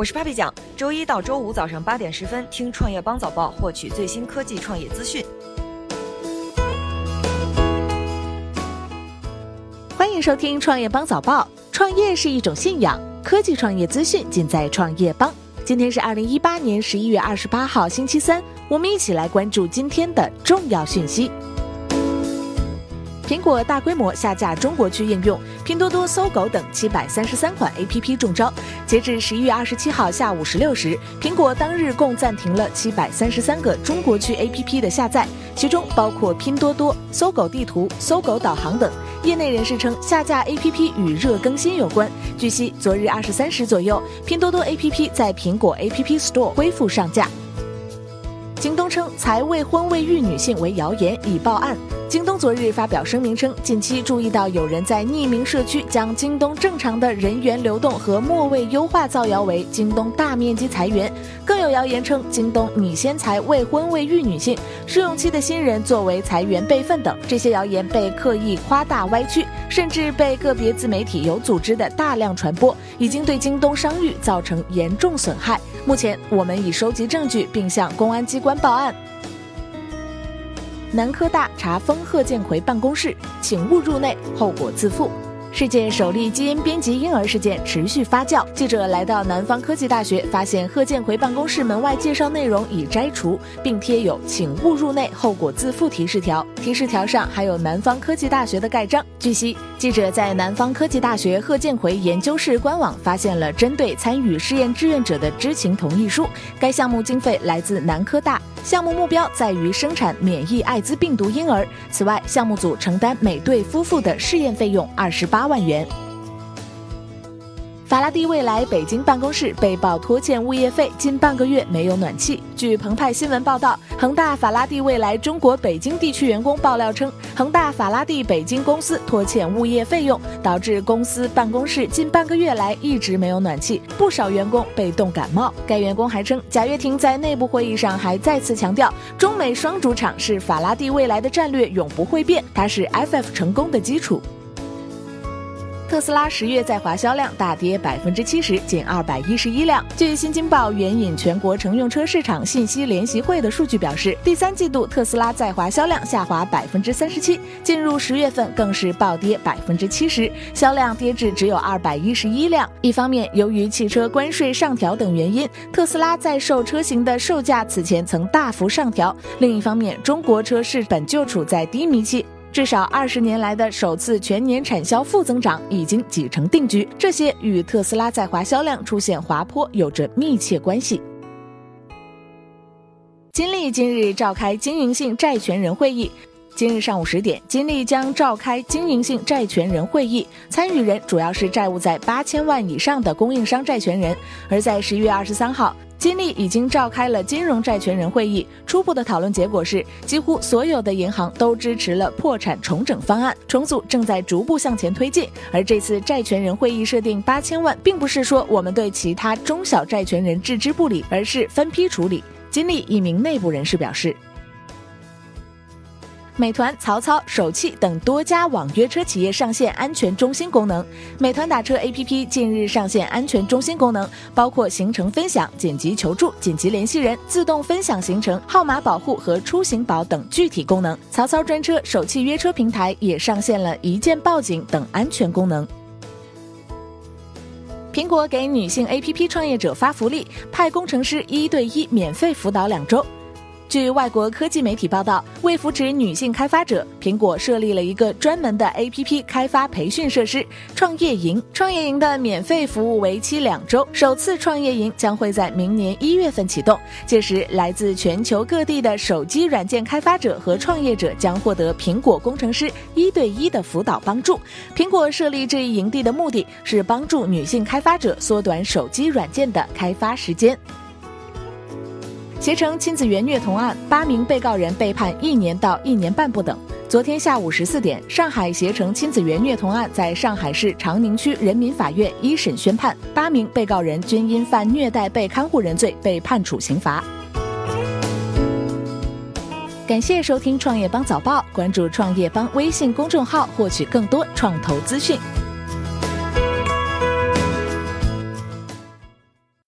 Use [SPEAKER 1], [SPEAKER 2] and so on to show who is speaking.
[SPEAKER 1] 我是 Papi 酱，周一到周五早上八点十分听创业邦早报，获取最新科技创业资讯。
[SPEAKER 2] 欢迎收听创业邦早报。创业是一种信仰，科技创业资讯尽在创业邦。今天是二零一八年十一月二十八号，星期三，我们一起来关注今天的重要讯息。苹果大规模下架中国区应用，拼多多、搜狗等七百三十三款 APP 中招。截至十一月二十七号下午十六时，苹果当日共暂停了七百三十三个中国区 APP 的下载，其中包括拼多多、搜狗地图、搜狗导航等。业内人士称，下架 APP 与热更新有关。据悉，昨日二十三时左右，拼多多 APP 在苹果 App Store 恢复上架。京东称，才未婚未育女性为谣言，已报案。京东昨日发表声明称，近期注意到有人在匿名社区将京东正常的人员流动和末位优化造谣为京东大面积裁员，更有谣言称京东拟先裁未婚未育女性，试用期的新人作为裁员备份等。这些谣言被刻意夸大歪曲，甚至被个别自媒体有组织的大量传播，已经对京东商誉造成严重损害。目前，我们已收集证据，并向公安机关报案。南科大查封贺建奎办公室，请勿入内，后果自负。世界首例基因编辑婴儿事件持续发酵。记者来到南方科技大学，发现贺建奎办公室门外介绍内容已摘除，并贴有“请勿入内，后果自负”提示条。提示条上还有南方科技大学的盖章。据悉，记者在南方科技大学贺建奎研究室官网发现了针对参与试验志愿者的知情同意书。该项目经费来自南科大，项目目标在于生产免疫艾滋病毒婴儿。此外，项目组承担每对夫妇的试验费用二十八。万元。法拉第未来北京办公室被曝拖欠物业费，近半个月没有暖气。据澎湃新闻报道，恒大法拉第未来中国北京地区员工爆料称，恒大法拉第北京公司拖欠物业费用，导致公司办公室近半个月来一直没有暖气，不少员工被冻感冒。该员工还称，贾跃亭在内部会议上还再次强调，中美双主场是法拉第未来的战略永不会变，它是 FF 成功的基础。特斯拉十月在华销量大跌百分之七十，仅二百一十一辆。据新京报援引全国乘用车市场信息联席会的数据表示，第三季度特斯拉在华销量下滑百分之三十七，进入十月份更是暴跌百分之七十，销量跌至只有二百一十一辆。一方面，由于汽车关税上调等原因，特斯拉在售车型的售价此前曾大幅上调；另一方面，中国车市本就处在低迷期。至少二十年来的首次全年产销负增长已经几成定局，这些与特斯拉在华销量出现滑坡有着密切关系。金立今日召开经营性债权人会议。今日上午十点，金立将召开经营性债权人会议，参与人主要是债务在八千万以上的供应商债权人。而在十一月二十三号。金立已经召开了金融债权人会议，初步的讨论结果是，几乎所有的银行都支持了破产重整方案，重组正在逐步向前推进。而这次债权人会议设定八千万，并不是说我们对其他中小债权人置之不理，而是分批处理。金立一名内部人士表示。美团、曹操、首汽等多家网约车企业上线安全中心功能。美团打车 APP 近日上线安全中心功能，包括行程分享、紧急求助、紧急联系人、自动分享行程、号码保护和出行宝等具体功能。曹操专车、首汽约车平台也上线了一键报警等安全功能。苹果给女性 APP 创业者发福利，派工程师一对一免费辅导两周。据外国科技媒体报道，为扶持女性开发者，苹果设立了一个专门的 APP 开发培训设施——创业营。创业营的免费服务为期两周，首次创业营将会在明年一月份启动。届时，来自全球各地的手机软件开发者和创业者将获得苹果工程师一对一的辅导帮助。苹果设立这一营地的目的是帮助女性开发者缩短手机软件的开发时间。携程亲子园虐童案，八名被告人被判一年到一年半不等。昨天下午十四点，上海携程亲子园虐童案在上海市长宁区人民法院一审宣判，八名被告人均因犯虐待被看护人罪被判处刑罚。感谢收听创业邦早报，关注创业邦微信公众号，获取更多创投资讯。